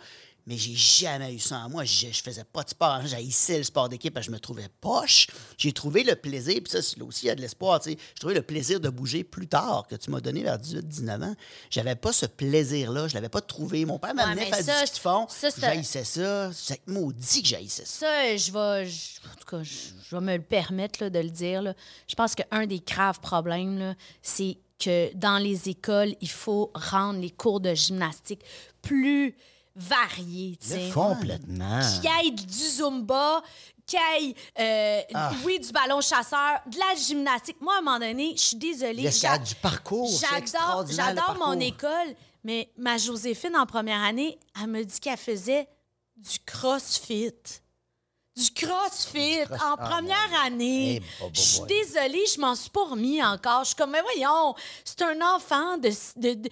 Speaker 4: Mais j'ai jamais eu ça en moi. Je, je faisais pas de sport. J'haïssais le sport d'équipe parce que je me trouvais poche. J'ai trouvé le plaisir, puis ça, c'est- là aussi, il y a de l'espoir. tu sais. J'ai trouvé le plaisir de bouger plus tard, que tu m'as donné vers 18-19 ans. J'avais pas ce plaisir-là. Je l'avais pas trouvé. Mon père m'amenait
Speaker 3: mais
Speaker 4: faire
Speaker 3: ça,
Speaker 4: du fond.
Speaker 3: ça, c'est-
Speaker 4: J'haïssais ça. J'ai maudit que j'haïssais ça.
Speaker 3: Ça, je vais, je- en tout cas, je, je vais me le permettre là, de le dire. là. Je pense qu'un des graves problèmes, c'est que dans les écoles, il faut rendre les cours de gymnastique plus variés. tu sais.
Speaker 2: Complètement.
Speaker 3: Ait du zumba, y ait, euh,
Speaker 2: Ah.
Speaker 3: oui, du ballon chasseur, de la gymnastique. Moi, à un moment donné, je suis désolée. J'a-
Speaker 2: du parcours,
Speaker 3: J'adore, j'adore mon école, mais ma Joséphine, en première année, elle me dit qu'elle faisait du crossfit. Du crossfit
Speaker 2: cross-
Speaker 3: en
Speaker 2: ah,
Speaker 3: première année.
Speaker 2: Eh,
Speaker 3: je suis désolée, je m'en suis pas remis encore. Je suis comme, mais voyons, c'est un enfant de, de, de,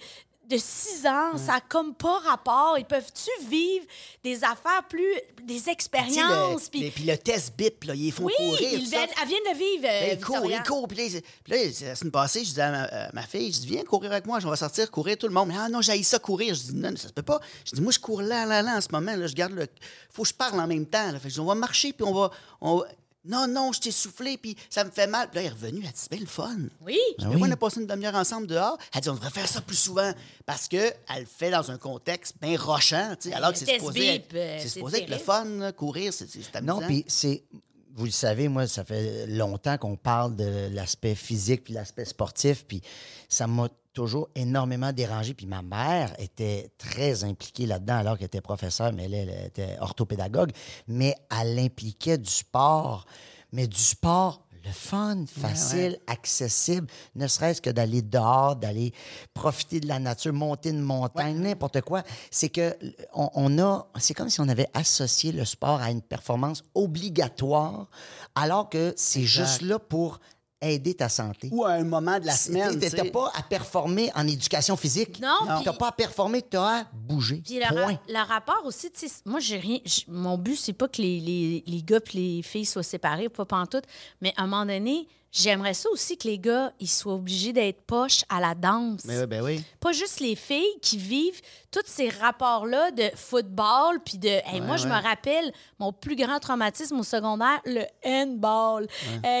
Speaker 3: de 6 ans, ça a comme pas rapport. Ils peuvent-tu vivre des affaires plus. des expériences?
Speaker 4: le-
Speaker 3: puis-
Speaker 4: Puis le test BIP, là, ils font
Speaker 3: oui,
Speaker 4: courir.
Speaker 3: ils viennent- elle vient de le vivre. euh,
Speaker 4: Ben, il court,
Speaker 3: Victoria.
Speaker 4: il court. Puis là, la semaine passée, je disais à ma, à ma fille, je dis, viens courir avec moi, je vais sortir courir tout le monde. Mais ah non, j'ai ça courir. Je dis, non, ça se peut pas. Je dis, moi, je cours là, là, là, en ce moment. Là, je garde le. faut que je parle en même temps. Là. Fait que je dis, on va marcher, puis on va. on va- Non, non, je t'ai soufflé, puis ça me fait mal. Puis là, il est revenu, elle a dit, c'est bien le fun.
Speaker 3: Oui.
Speaker 4: Je dis, Mais on a passé une demi-heure ensemble dehors. Elle dit, on devrait faire ça plus souvent. Parce qu'elle le fait dans un contexte bien rochant, tu sais, alors que c'est supposé,
Speaker 3: euh,
Speaker 4: c'est
Speaker 3: c'est
Speaker 4: supposé être le fun, là, courir, c'est c'est amusant.
Speaker 2: Non, puis c'est. Vous le savez, moi, ça fait longtemps qu'on parle de l'aspect physique puis l'aspect sportif, puis ça m'a toujours énormément dérangé. Puis ma mère était très impliquée là-dedans alors qu'elle était professeure, mais elle, elle était orthopédagogue. Mais elle impliquait du sport, mais du sport le fun, facile, accessible, ne serait-ce que d'aller dehors, d'aller profiter de la nature, monter une montagne, n'importe quoi. C'est que on, on a, c'est comme si on avait associé le sport à une performance obligatoire, alors que c'est juste là pour aider ta santé.
Speaker 4: Ou à un moment de la semaine,
Speaker 2: t'as-
Speaker 4: tu sais.
Speaker 2: pas à performer en éducation physique.
Speaker 3: Non, Non.
Speaker 2: T'as
Speaker 3: puis-
Speaker 2: pas à performer, t'as à bouger.
Speaker 3: Puis le, ra- le rapport aussi, tu sais, moi, j'ai rien. Mon but, c'est pas que les, les, les gars et les filles soient séparés, pas pantoute. Mais à un moment donné, j'aimerais ça aussi que les gars, ils soient obligés d'être poches à la danse.
Speaker 4: Mais oui, ben oui.
Speaker 3: Pas juste les filles qui vivent tous ces rapports-là de football, puis de. Hey, moi, je me rappelle mon plus grand traumatisme au secondaire, le handball.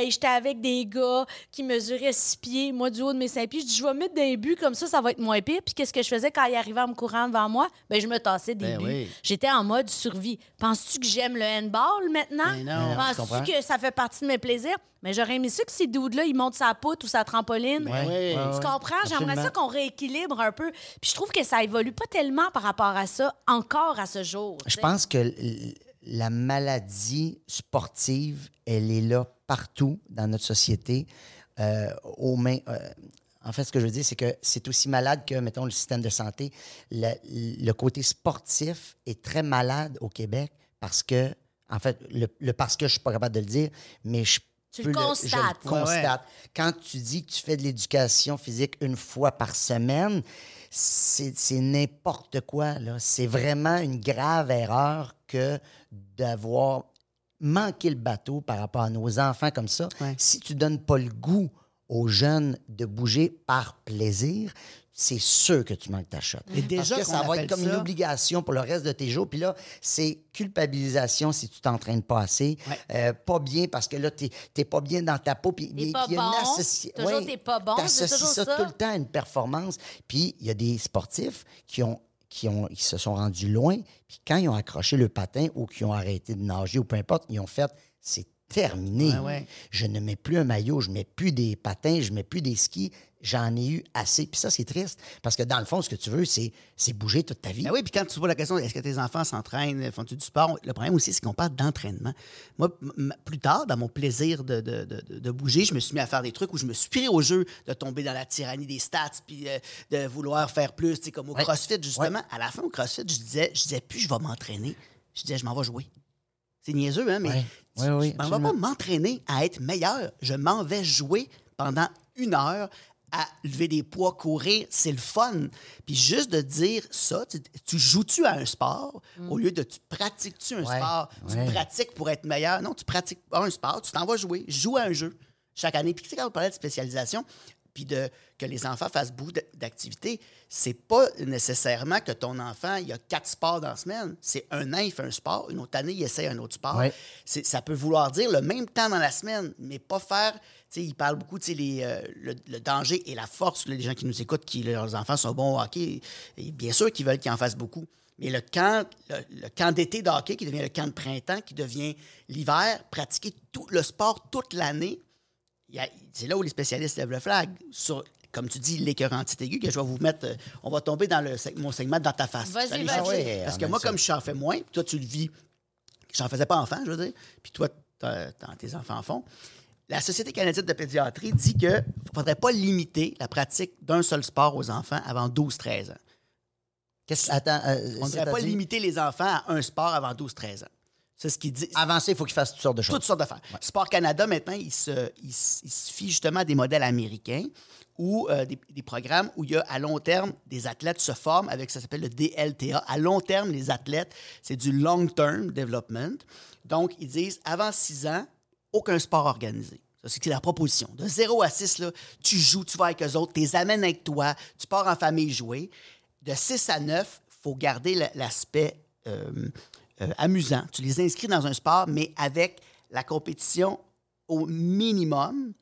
Speaker 3: J'étais avec des gars qui mesuraient six pieds, moi, du haut de mes cinq pieds. Je dis, je vais mettre des buts comme ça, ça va être moins pire. Puis qu'est-ce que je faisais quand ils arrivaient en me courant devant moi? Ben, je me tassais des
Speaker 4: Ben
Speaker 3: buts.
Speaker 4: oui.
Speaker 3: J'étais en mode survie. Penses-tu que j'aime le handball maintenant?
Speaker 4: Ben.
Speaker 3: Penses-tu que ça fait partie de mes plaisirs? Mais j'aurais aimé ça que ces dudes-là, ils montent sa poutre ou sa trampoline.
Speaker 4: Ben.
Speaker 3: Tu comprends? J'aimerais ça qu'on rééquilibre un peu. Puis je trouve que ça évolue pas tellement par rapport à ça encore à ce jour.
Speaker 2: Je pense que la maladie sportive, elle est là partout dans notre société. euh, aux mains, euh, en fait, ce que je veux dire, c'est que c'est aussi malade que, mettons, le système de santé. Le, le côté sportif est très malade au Québec parce que, en fait, le, le parce que je suis pas capable de le dire, mais je
Speaker 3: Tu
Speaker 2: peux
Speaker 3: le
Speaker 2: je
Speaker 3: constates.
Speaker 2: le constate. Quand tu dis que tu fais de l'éducation physique une fois par semaine, c'est n'importe quoi. là. C'est vraiment une grave erreur que d'avoir manqué le bateau par rapport à nos enfants comme ça.
Speaker 4: Ouais.
Speaker 2: Si tu donnes pas le goût aux jeunes de bouger par plaisir, c'est sûr que tu manques ta shot.
Speaker 4: Et déjà
Speaker 2: Parce que ça va être comme
Speaker 4: ça-
Speaker 2: une obligation pour le reste de tes jours. Puis là, c'est culpabilisation si tu t'entraînes pas assez.
Speaker 4: Ouais.
Speaker 2: Euh, pas bien parce que là, tu n'es pas bien dans ta peau. Puis il y a-
Speaker 3: pas
Speaker 2: il y a une
Speaker 3: bon.
Speaker 2: associ-
Speaker 3: Toujours
Speaker 2: ouais,
Speaker 3: t'es pas bon, c'est
Speaker 2: t'associes
Speaker 3: toujours
Speaker 2: ça,
Speaker 3: ça.
Speaker 2: tout le temps à une performance. Puis il y a des sportifs qui ont qui, ont, qui se sont rendus loin, puis quand ils ont accroché le patin ou qui ont arrêté de nager ou peu importe, ils ont fait c'est terminé.
Speaker 4: Ouais, ouais.
Speaker 2: Je ne mets plus un maillot, je mets plus des patins, je mets plus des skis. J'en ai eu assez. Puis ça, c'est triste. Parce que dans le fond, ce que tu veux, c'est c'est bouger toute ta vie.
Speaker 4: Ben oui, puis quand tu poses la question, est-ce que tes enfants s'entraînent, font-ils du sport? Le problème aussi, c'est qu'on parle d'entraînement. Moi, plus tard, dans mon plaisir de, de- de- de bouger, je me suis mis à faire des trucs où je me suis pris au jeu de tomber dans la tyrannie des stats, puis euh, de vouloir faire plus, tu sais, comme au
Speaker 2: Ouais.
Speaker 4: CrossFit, justement. À la fin, au CrossFit, je disais, je disais plus, je vais m'entraîner. Je disais, je m'en vais jouer. C'est niaiseux, hein, mais
Speaker 2: Ouais.
Speaker 4: tu- je m'en vais pas m'entraîner à être meilleur. Je m'en vais jouer pendant une heure à lever des poids, courir, c'est le fun. Puis juste de dire ça, tu, tu joues-tu à un sport? Au lieu de tu pratiques-tu un
Speaker 2: Ouais,
Speaker 4: sport,
Speaker 2: ouais.
Speaker 4: tu pratiques pour être meilleur? Non, tu pratiques pas un sport, tu t'en vas jouer, joue à un jeu chaque année. Puis tu sais, quand on parlait de spécialisation, puis de que les enfants fassent beaucoup d'activités, c'est pas nécessairement que ton enfant, il y a quatre sports dans la semaine. C'est un an, il fait un sport, une autre année, il essaie un autre sport.
Speaker 2: Ouais.
Speaker 4: Ça peut vouloir dire le même temps dans la semaine, mais pas faire. Tu sais, ils parlent beaucoup, tu sais, les, euh, le, le danger et la force. là, les gens qui nous écoutent, qui leurs enfants sont bons au hockey, et bien sûr qu'ils veulent qu'ils en fassent beaucoup. Mais le camp, le, le camp d'été de hockey qui devient le camp de printemps, qui devient l'hiver, pratiquer tout le sport toute l'année, il c'est là où les spécialistes lèvent le flag. Sur, comme tu dis, l'écœurantite aiguë, que je vais vous mettre. euh, on va tomber dans le, mon segment dans ta face.
Speaker 3: Vas-y, vas-y.
Speaker 2: Ah ouais,
Speaker 4: Parce que moi,
Speaker 2: ça.
Speaker 4: comme je j'en fais moins, puis toi, tu le vis. J'en faisais pas enfant, je veux dire. Puis toi, tes enfants en font. La Société canadienne de pédiatrie dit qu'il ne faudrait pas limiter la pratique d'un seul sport aux enfants avant 12-13 ans.
Speaker 2: Attends, euh,
Speaker 4: On ne devrait pas limiter les enfants à un sport avant 12-13 ans. C'est ce qu'il dit.
Speaker 2: Avant ça, il faut qu'ils fassent toutes sortes de choses.
Speaker 4: Toutes sortes d'affaires. Sport Canada, maintenant, il se, il, il se fie justement à des modèles américains ou euh, des, des programmes où il y a à long terme, des athlètes se forment avec ça s'appelle le DLTA. À long terme, les athlètes, c'est du long term development. Donc, ils disent avant 6 ans, aucun sport organisé. Ça, c'est la proposition. De 0 à 6, là, tu joues, tu vas avec eux autres, tu les amènes avec toi, tu pars en famille jouer. De 6 à 9, il faut garder la- l'aspect euh, euh, amusant. Tu les inscris dans un sport, mais avec la compétition au minimum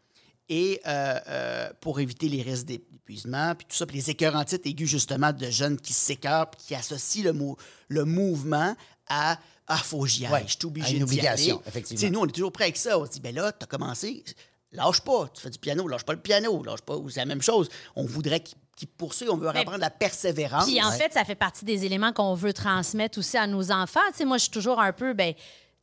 Speaker 4: et euh, euh, pour éviter les risques d'épuisement, puis tout ça, puis les écœurantites aigus, justement, de jeunes qui s'écœurent, puis qui associent le, mouvement à Ah, faut que j'y aille,
Speaker 2: Ouais,
Speaker 4: je suis obligé
Speaker 2: une
Speaker 4: d'y
Speaker 2: obligation,
Speaker 4: aller.
Speaker 2: effectivement.
Speaker 4: Tu sais, nous, on est toujours prêts avec ça. On se dit, ben là, tu as commencé, lâche pas, tu fais du piano, lâche pas le piano, lâche pas, c'est la même chose. On voudrait qu'ils poursuivent, on veut
Speaker 3: Mais-
Speaker 4: apprendre la persévérance.
Speaker 3: Puis en fait, ça fait partie des éléments qu'on veut transmettre aussi à nos enfants. Tu sais, moi, je suis toujours un peu, ben,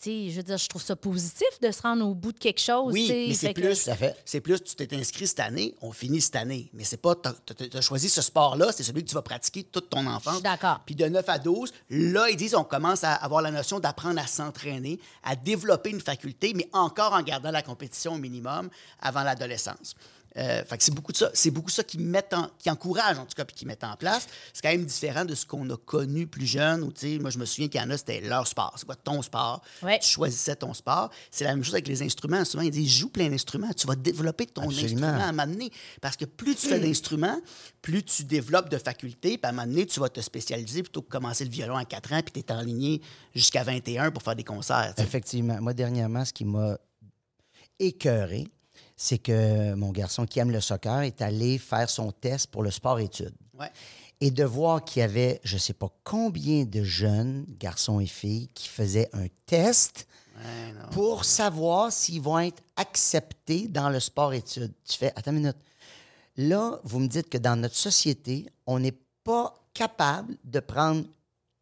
Speaker 3: je veux dire, je trouve ça positif de se rendre au bout de quelque chose.
Speaker 4: Oui, mais c'est plus,
Speaker 2: à fait.
Speaker 4: c'est plus, tu t'es inscrit cette année, on finit cette année. Mais c'est pas, tu as, choisi ce sport-là, c'est celui que tu vas pratiquer toute ton enfance.
Speaker 3: Je suis d'accord.
Speaker 4: Puis de 9 à 12, là, ils disent, on commence à avoir la notion d'apprendre à s'entraîner, à développer une faculté, mais encore en gardant la compétition au minimum avant l'adolescence. Euh, fait que c'est beaucoup de ça, c'est beaucoup ça qui mettent en- qui encouragent en tout cas puis qui mettent en place. C'est quand même différent de ce qu'on a connu plus jeune où tu sais, moi je me souviens qu'il y en a c'était leur sport, c'est quoi ton sport?
Speaker 3: Ouais.
Speaker 4: Tu choisissais ton sport. C'est la même chose avec les instruments. Souvent ils disent joue plein d'instruments, tu vas développer ton
Speaker 2: Absolument.
Speaker 4: instrument à un moment donné parce que plus tu fais d'instruments, plus tu développes de facultés, puis à un moment donné tu vas te spécialiser plutôt que commencer le violon à 4 ans puis tu es enligné jusqu'à 21 pour faire des concerts.
Speaker 2: Effectivement. Moi, dernièrement, ce qui m'a écœuré, c'est que mon garçon qui aime le soccer est allé faire son test pour le sport-études.
Speaker 4: Ouais.
Speaker 2: Et de voir qu'il y avait, je ne sais pas combien de jeunes, garçons et filles, qui faisaient un test
Speaker 4: Ouais,
Speaker 2: pour savoir s'ils vont être acceptés dans le sport-études. Tu fais, attends une minute. Là, vous me dites que dans notre société, on n'est pas capable de prendre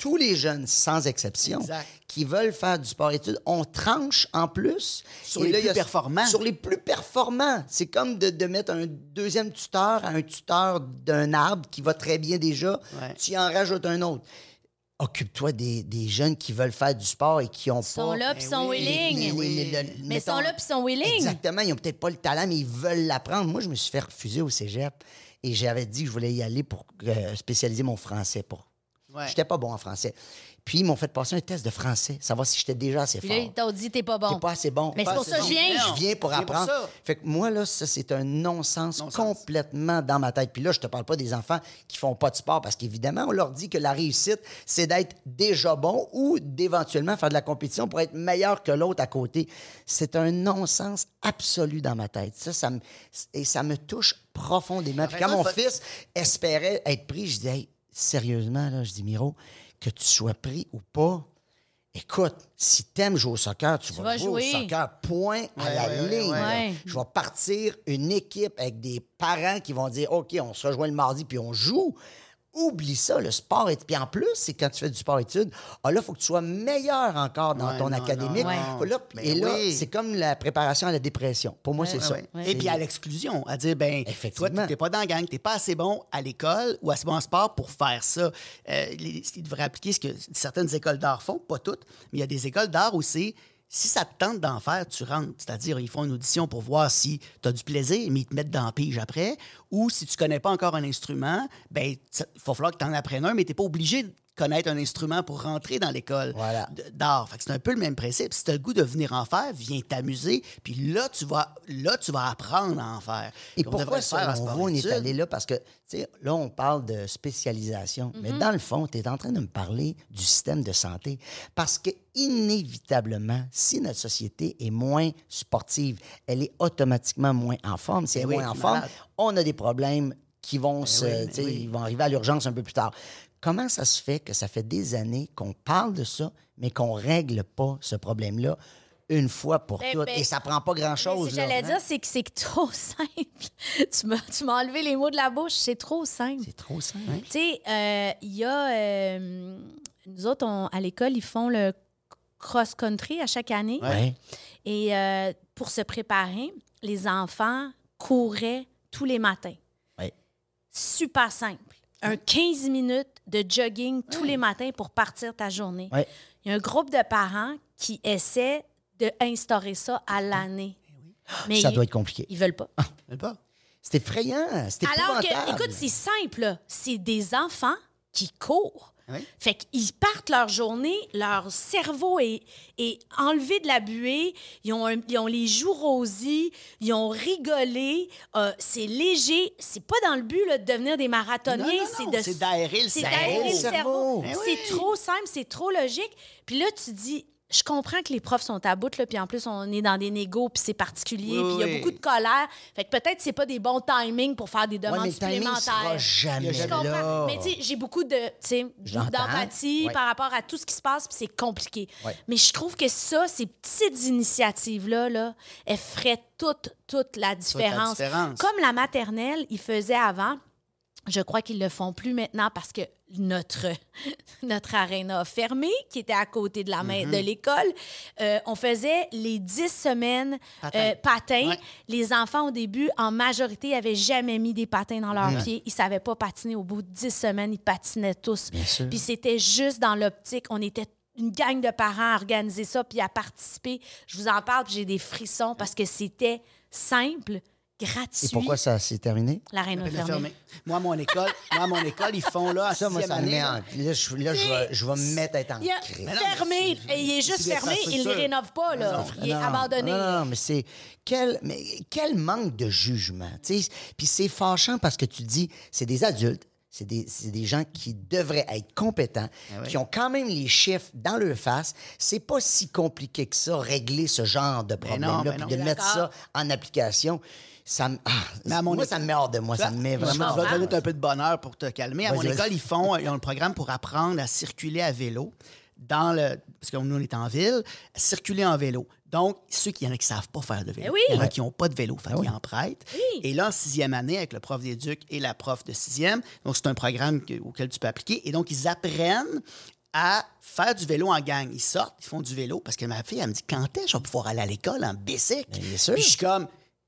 Speaker 2: tous les jeunes, sans exception,
Speaker 4: Exact.
Speaker 2: qui veulent faire du sport-études. On tranche en plus.
Speaker 4: Sur
Speaker 2: Et
Speaker 4: les
Speaker 2: là,
Speaker 4: plus
Speaker 2: a-
Speaker 4: performants.
Speaker 2: Sur les plus performants. C'est comme de, de mettre un deuxième tuteur à un tuteur d'un arbre qui va très bien déjà.
Speaker 4: Ouais.
Speaker 2: Tu en rajoutes un autre. Occupe-toi des, des jeunes qui veulent faire du sport et qui ont
Speaker 3: Ils sont
Speaker 2: pas...
Speaker 3: là, puis ils sont
Speaker 4: oui,
Speaker 3: willing.
Speaker 2: les- les- les- le-
Speaker 3: Mais sont là, puis ils sont willing.
Speaker 2: Exactement. Ils n'ont peut-être pas le talent, mais ils veulent l'apprendre. Moi, je me suis fait refuser au cégep et j'avais dit que je voulais y aller pour euh, spécialiser mon français. Pour...
Speaker 4: Ouais.
Speaker 2: J'étais pas bon en français. Puis, ils m'ont fait passer un test de français, savoir si j'étais déjà assez
Speaker 3: Puis
Speaker 2: fort.
Speaker 3: là, ils t'ont dit, t'es pas bon.
Speaker 2: T'es pas assez bon.
Speaker 3: Mais c'est pour ça que je viens.
Speaker 2: Je viens pour apprendre. fait que moi, là, ça, c'est un non-sens complètement dans ma tête. Puis là, je te parle pas des enfants qui font pas de sport parce qu'évidemment, on leur dit que la réussite, c'est d'être déjà bon ou d'éventuellement faire de la compétition pour être meilleur que l'autre à côté. C'est un non-sens absolu dans ma tête. Ça, ça me, et ça me touche profondément. Puis quand mon fils espérait être pris, je dis, hey, sérieusement, là, je dis, Miro, que tu sois pris ou pas, Écoute, si t'aimes jouer au soccer, tu, vas,
Speaker 3: vas
Speaker 2: jouer,
Speaker 3: jouer.
Speaker 2: au soccer, point à la
Speaker 4: ouais,
Speaker 2: ligne.
Speaker 4: ouais.
Speaker 2: là.
Speaker 3: Ouais.
Speaker 2: Je vais partir une équipe avec des parents qui vont dire OK, on se rejoint le mardi puis on joue. Oublie ça, le sport. est- Puis en plus, c'est quand tu fais du sport-études, ah là, il faut que tu sois meilleur encore dans
Speaker 4: Ouais,
Speaker 2: ton
Speaker 4: non,
Speaker 2: académique.
Speaker 4: non,
Speaker 3: non.
Speaker 2: Faut là-
Speaker 4: Ben
Speaker 2: et là,
Speaker 4: oui.
Speaker 2: c'est comme la préparation à la dépression. Pour moi, c'est ça.
Speaker 4: Ouais. Et puis à l'exclusion, à dire, ben, toi, tu n'es pas dans la gang, tu n'es pas assez bon à l'école ou assez bon en sport pour faire ça. Euh, ils devraient appliquer ce que certaines écoles d'art font, pas toutes, mais il y a des écoles d'art où c'est, si ça te tente d'en faire, tu rentres. C'est-à-dire, ils font une audition pour voir si tu as du plaisir, mais ils te mettent dans la pige après. Ou si tu connais pas encore un instrument, ben, il va falloir que tu en apprennes un, mais tu n'es pas obligé connaître un instrument pour rentrer dans l'école
Speaker 2: Voilà.
Speaker 4: d'art. C'est un peu le même principe. Si tu as le goût de venir en faire, viens t'amuser, puis là, tu vas, là, tu vas apprendre à en faire.
Speaker 2: Et
Speaker 4: Puis on
Speaker 2: pourquoi, selon
Speaker 4: sport
Speaker 2: vous, on est allé là? Parce que, tu sais, là, on parle de spécialisation. Mais dans le fond, tu es en train de me parler du système de santé. Parce que, inévitablement, si notre société est moins sportive, elle est automatiquement moins en forme. Si elle est
Speaker 4: Ben oui,
Speaker 2: moins en forme, on a des problèmes qui vont, se,
Speaker 4: oui, ben oui.
Speaker 2: ils vont arriver à l'urgence un peu plus tard. Comment ça se fait que ça fait des années qu'on parle de ça, mais qu'on règle pas ce problème-là une fois pour
Speaker 3: Ben,
Speaker 2: toutes?
Speaker 3: ben,
Speaker 2: Et ça prend pas grand-chose.
Speaker 3: ce que j'allais dire, c'est que c'est trop simple. tu m'as tu m'as enlevé les mots de la bouche. C'est trop simple.
Speaker 2: C'est trop simple.
Speaker 3: Tu sais, euh, il y a. euh, nous autres, on- à l'école, ils font le cross-country à chaque année.
Speaker 2: Ouais.
Speaker 3: Et euh, pour se préparer, les enfants couraient tous les matins.
Speaker 2: Ouais.
Speaker 3: Super simple. Un 15 minutes de jogging tous les matins pour partir ta journée. Il y a un groupe de parents qui essaient d'instaurer ça à l'année. Mais
Speaker 2: Ça
Speaker 3: ils,
Speaker 2: doit être compliqué.
Speaker 3: ils veulent pas.
Speaker 4: Même pas.
Speaker 2: C'est effrayant. C'est
Speaker 3: Alors que, écoute, c'est simple. C'est des enfants qui courent.
Speaker 4: Oui.
Speaker 3: Fait qu'ils partent leur journée, leur cerveau est, est enlevé de la buée, ils ont, un- ils ont les joues rosies, ils ont rigolé, euh, c'est léger. C'est pas dans le but là, de devenir des marathoniens, c'est de
Speaker 4: c'est d'aérer le cerveau. Eh
Speaker 3: C'est
Speaker 4: oui.
Speaker 3: trop simple, c'est trop logique. Puis là, tu dis, je comprends que les profs sont à bout, là, puis en plus, on est dans des négos, puis c'est particulier,
Speaker 4: Oui,
Speaker 3: puis il y a
Speaker 4: oui.
Speaker 3: beaucoup de colère. Fait que peut-être c'est pas des bons timings pour faire des
Speaker 2: Ouais,
Speaker 3: demandes
Speaker 2: mais timing sera
Speaker 3: supplémentaires.
Speaker 2: jamais
Speaker 3: Je comprends.
Speaker 2: là.
Speaker 3: Mais tu sais, j'ai beaucoup de, tu sais,
Speaker 2: J'entends.
Speaker 3: d'empathie
Speaker 2: Ouais.
Speaker 3: par rapport à tout ce qui se passe, puis c'est compliqué.
Speaker 2: Ouais.
Speaker 3: Mais je trouve que ça, ces petites initiatives-là, là, elles feraient toute, toute la différence.
Speaker 4: différence.
Speaker 3: Comme la maternelle, ils faisaient avant. Je crois qu'ils le font plus maintenant parce que notre, notre aréna a fermé, qui était à côté de la main
Speaker 4: Mhm.
Speaker 3: de l'école. Euh, on faisait les 10 semaines
Speaker 4: Patins.
Speaker 3: euh, patins.
Speaker 4: Ouais.
Speaker 3: Les enfants, au début, en majorité, n'avaient jamais mis des patins dans leurs
Speaker 4: Mhm.
Speaker 3: pieds. Ils ne savaient pas patiner. Au bout de 10 semaines, ils patinaient tous.
Speaker 2: sûr.
Speaker 3: Puis c'était juste dans l'optique. On était une gang de parents à organiser ça puis à participer. Je vous en parle, j'ai des frissons parce que c'était simple, gratuit.
Speaker 2: Et pourquoi ça s'est terminé?
Speaker 4: Elle est
Speaker 3: fermée.
Speaker 4: fermée. Moi, à mon école, moi, mon école, ils font là, à
Speaker 2: Ça, moi, ça me
Speaker 4: année.
Speaker 2: met en...
Speaker 4: là.
Speaker 2: Je, là, je vais, je vais me mettre à être en
Speaker 3: Il a
Speaker 2: crise.
Speaker 4: Non,
Speaker 3: fermé. il est juste fermé. Il ne rénove pas. Là. Il est
Speaker 2: Non,
Speaker 3: abandonné.
Speaker 2: Non, non, non, mais c'est quel, mais quel manque de jugement. tu sais. Puis c'est fâchant parce que tu dis, c'est des adultes, c'est des, c'est des gens qui devraient être compétents,
Speaker 4: Ah oui.
Speaker 2: qui ont quand même les chiffres dans leur face. C'est pas si compliqué que ça, régler ce genre de problème-là, puis de mettre ça en application. Ça me, ah,
Speaker 4: Mais à mon
Speaker 2: moi,
Speaker 4: école-
Speaker 2: ça me met hors de moi. Ça me met vraiment.
Speaker 4: Je vais te donner un peu de bonheur pour te calmer. À mon école, ils font ils ont un programme pour apprendre à circuler à vélo. Dans le, parce que nous, on est en ville, circuler en vélo. Donc, ceux qui y en a qui ne savent pas faire de vélo,
Speaker 3: Eh oui.
Speaker 4: il y en a qui n'ont pas de vélo, fait
Speaker 2: Ah oui.
Speaker 4: en prêtent.
Speaker 3: Oui.
Speaker 4: Et là, en sixième année, avec le prof d'éduc et la prof de sixième, donc c'est un programme que- auquel tu peux appliquer. Et donc, ils apprennent à faire du vélo en gang. Ils sortent, ils font du vélo, parce que ma fille, elle me dit, quand est-ce que je vais pouvoir aller à l'école en bicycle?
Speaker 2: Ben, bien sûr.
Speaker 4: Puis je suis comme...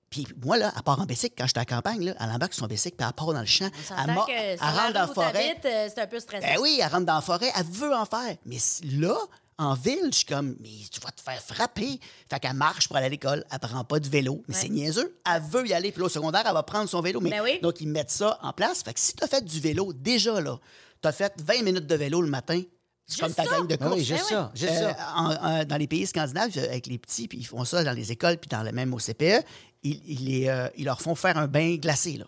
Speaker 4: Puis moi, là, à part en bicycle, quand j'étais à la campagne, là, elle embarque sur son bicycle, puis elle part dans le champ.
Speaker 3: On
Speaker 4: Elle,
Speaker 3: que
Speaker 4: rentre dans la forêt.
Speaker 3: euh, c'est un peu stressant.
Speaker 4: Ben oui, elle rentre dans la forêt, elle veut en faire. Mais là, en ville, je suis comme, mais tu vas te faire frapper. Fait qu'elle marche pour aller à l'école, elle prend pas de vélo. Mais
Speaker 3: Ouais.
Speaker 4: c'est niaiseux. Elle veut y aller. Puis là, au secondaire, elle va prendre son vélo. Mais,
Speaker 3: Ben oui.
Speaker 4: Donc, ils mettent ça en place. Fait que si tu as fait du vélo, déjà là, tu as fait 20 minutes de vélo le matin, c'est comme ta
Speaker 3: ça?
Speaker 4: gang de
Speaker 2: Ah
Speaker 4: course.
Speaker 2: oui, juste
Speaker 3: Ben
Speaker 2: ça. Juste
Speaker 4: Euh,
Speaker 2: ça.
Speaker 4: en- en- dans les pays scandinaves, euh, avec les petits, puis ils font ça dans les écoles, puis dans le même au CPE, ils, ils les, euh, ils leur font faire un bain glacé là,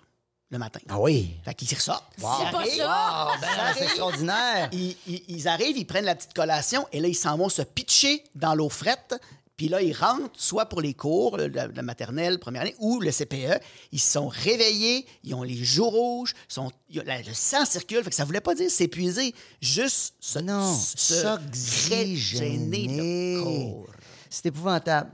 Speaker 4: le matin.
Speaker 2: Ah oui?
Speaker 4: Fait qu'ils ressortent.
Speaker 3: C'est pas ça.
Speaker 2: Ah, ben, c'est extraordinaire.
Speaker 4: ils, ils- ils arrivent, ils prennent la petite collation et là, ils s'en vont se pitcher dans l'eau frette. Puis là, ils rentrent, soit pour les cours, le- la, la maternelle, première année, ou le CPE. Ils se sont réveillés, ils ont les joues rouges, sont, y la- le sang circule. Fait que ça voulait pas dire s'épuiser, juste se,
Speaker 2: Non,
Speaker 4: se régénérer le
Speaker 2: s'oxygéner.
Speaker 4: corps.
Speaker 2: C'est épouvantable.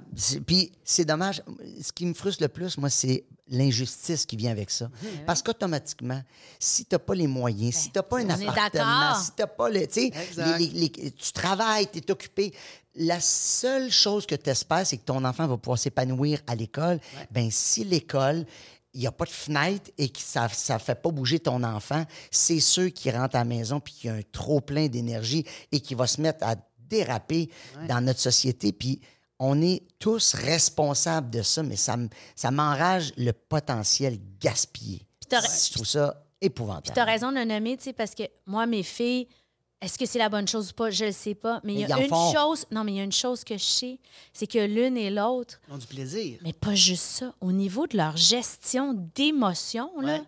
Speaker 2: Puis c'est dommage. Ce qui me frustre le plus, moi, c'est l'injustice qui vient avec ça. Parce qu'automatiquement, si tu n'as pas les moyens, si tu n'as pas un appartement, si tu n'as pas le. Tu tu travailles, tu es occupé. La seule chose que tu espères, c'est que ton enfant va pouvoir s'épanouir à l'école. Ben si l'école, il n'y a pas de fenêtre et que ça ne fait pas bouger ton enfant, c'est ceux qui rentrent à la maison puis qui ont un trop plein d'énergie et qui va se mettre à déraper dans notre société. Puis on est tous responsables de ça, mais ça, ça m'enrage le potentiel gaspillé.
Speaker 3: t'as-
Speaker 2: Je trouve ça épouvantable.
Speaker 3: Tu as raison de le nommer, tu sais, parce que moi, mes filles, est-ce que c'est la bonne chose ou pas? Je ne sais pas. Mais il y a une
Speaker 2: font.
Speaker 3: chose. Non, mais il y a une chose que je sais, c'est que l'une et l'autre,
Speaker 4: Ils ont du plaisir.
Speaker 3: mais pas juste ça, au niveau de leur gestion d'émotions, là.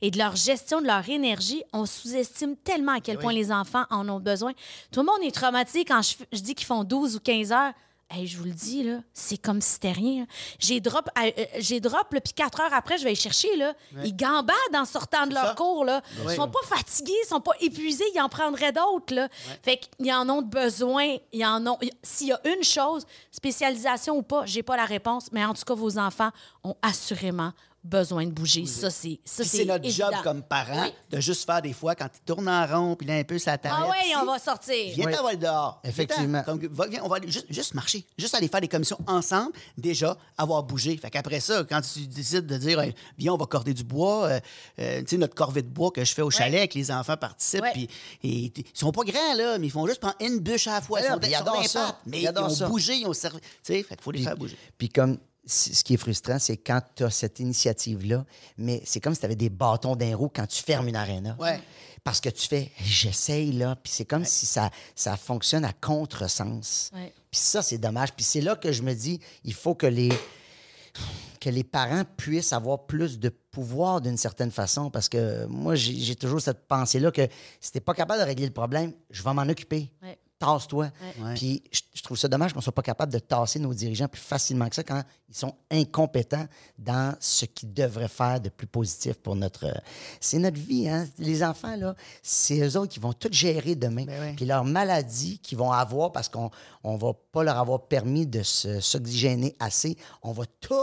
Speaker 4: Ouais.
Speaker 3: Et de leur gestion de leur énergie, on sous-estime tellement à quel
Speaker 4: Eh
Speaker 3: point les enfants en ont besoin. Tout le monde est traumatisé quand je, dis qu'ils font 12 ou 15 heures. Hey, je vous le dis, là, c'est comme si c'était rien. J'ai drop, euh, euh, j'ai drop puis quatre heures après, je vais les chercher. Là. Ils gambadent en sortant de leur
Speaker 4: ça.
Speaker 3: cours. Là. Ils
Speaker 4: Oui.
Speaker 3: sont pas fatigués, ils sont pas épuisés, ils en prendraient d'autres. Là. Fait qu'ils en ont besoin. Ils en ont. S'il y a une chose, spécialisation ou pas, j'ai pas la réponse, mais en tout cas, vos enfants ont assurément besoin de bouger. Ça, c'est ça,
Speaker 4: c'est notre
Speaker 3: évident.
Speaker 4: job comme parents
Speaker 3: Oui.
Speaker 4: de juste faire des fois quand ils tournent en rond, puis là, un peu, ça t'arrête.
Speaker 3: Ah oui,
Speaker 4: Si,
Speaker 3: on va sortir.
Speaker 4: Viens
Speaker 2: Oui.
Speaker 4: t'avoir dehors.
Speaker 2: Effectivement.
Speaker 4: Comme, que- va- viens, on va aller juste, juste marcher. Juste aller faire des commissions ensemble, déjà, avoir bougé. Fait qu'après ça, quand tu décides de dire, Hey, viens, on va corder du bois, euh, euh, tu sais, notre corvée de bois que je fais au chalet, que les enfants participent, puis et- ils sont pas grands, là, mais ils font juste prendre une bûche à la fois.
Speaker 2: Ouais,
Speaker 4: Ils sont,
Speaker 2: ils adorent ça.
Speaker 4: pattes, Mais
Speaker 2: Ils
Speaker 4: ils, ont
Speaker 2: ça.
Speaker 4: bougé, ils ont servi. Tu sais, fait qu'il faut les
Speaker 2: Puis-
Speaker 4: faire bouger.
Speaker 2: Puis comme ce qui est frustrant, c'est quand tu as cette initiative-là, mais c'est comme si tu avais des bâtons d'un roue quand tu fermes une aréna.
Speaker 4: Ouais.
Speaker 2: Parce que tu fais, j'essaye là, puis c'est comme si ça, ça fonctionne à contresens.
Speaker 3: Ouais.
Speaker 2: Puis ça, c'est dommage. Puis c'est là que je me dis, il faut que les, que les parents puissent avoir plus de pouvoir d'une certaine façon. Parce que moi, j'ai toujours cette pensée-là que si tu n'es pas capable de régler le problème, je vais m'en occuper.
Speaker 3: Ouais.
Speaker 2: tasse-toi.
Speaker 4: Ouais.
Speaker 2: Puis je, je trouve ça dommage qu'on soit pas capable de tasser nos dirigeants plus facilement que ça quand ils sont incompétents dans ce qu'ils devraient faire de plus positif pour notre. C'est notre vie, hein? Les enfants, là, c'est eux autres qui vont tout gérer demain.
Speaker 4: Ben oui.
Speaker 2: Puis leurs maladies qu'ils vont avoir parce qu'on on va pas leur avoir permis de s'oxygéner assez, on va tout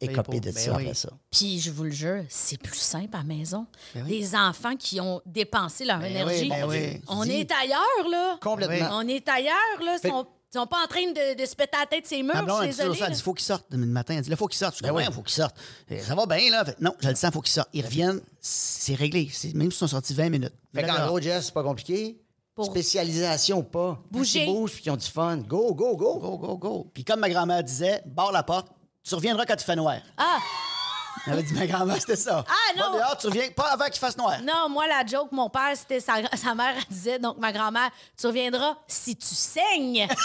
Speaker 2: écoper de
Speaker 4: Ben
Speaker 2: ça
Speaker 4: oui.
Speaker 2: après ça.
Speaker 3: Puis, je vous le jure, c'est plus simple à la maison.
Speaker 4: Ben oui.
Speaker 3: Les enfants qui ont dépensé leur
Speaker 4: Ben
Speaker 3: énergie.
Speaker 4: oui, ben oui.
Speaker 3: On
Speaker 2: Dis.
Speaker 3: est ailleurs, là.
Speaker 2: Complètement.
Speaker 3: On est ailleurs, là. Ils
Speaker 2: Fait-
Speaker 3: sont, sont pas en train de, de se péter la tête ces murs.
Speaker 4: Ma blonde,
Speaker 3: je
Speaker 4: elle
Speaker 3: suis
Speaker 4: dit dit, faut qu'il sorte. Le matin, elle dit, là, faut qu'il sorte. Je dis, ouais,
Speaker 2: oui.
Speaker 4: faut qu'il sorte. Et Ça va bien, là. Fait, non, je le sens, faut qu'il sorte. Ils reviennent, c'est réglé. C'est- Même s'ils sont sortis 20 minutes.
Speaker 2: Fait qu'en gros, Jess, c'est pas compliqué.
Speaker 3: Pour-
Speaker 2: Spécialisation ou pas.
Speaker 3: Bouger.
Speaker 2: Ils bougent puis qu'ils ont du fun. Go, go, go.
Speaker 4: Go, go, go. Puis comme ma grand-mère disait, barre la porte, tu reviendras quand il fait noir.
Speaker 3: Ah,
Speaker 4: Elle avait dit, ma grand-mère, c'était ça.
Speaker 3: Ah, non.
Speaker 4: Va dehors, tu reviens pas avant qu'il fasse noir.
Speaker 3: non, moi, la joke, mon père, c'était sa, sa mère, elle disait, donc ma grand-mère, tu reviendras si tu saignes.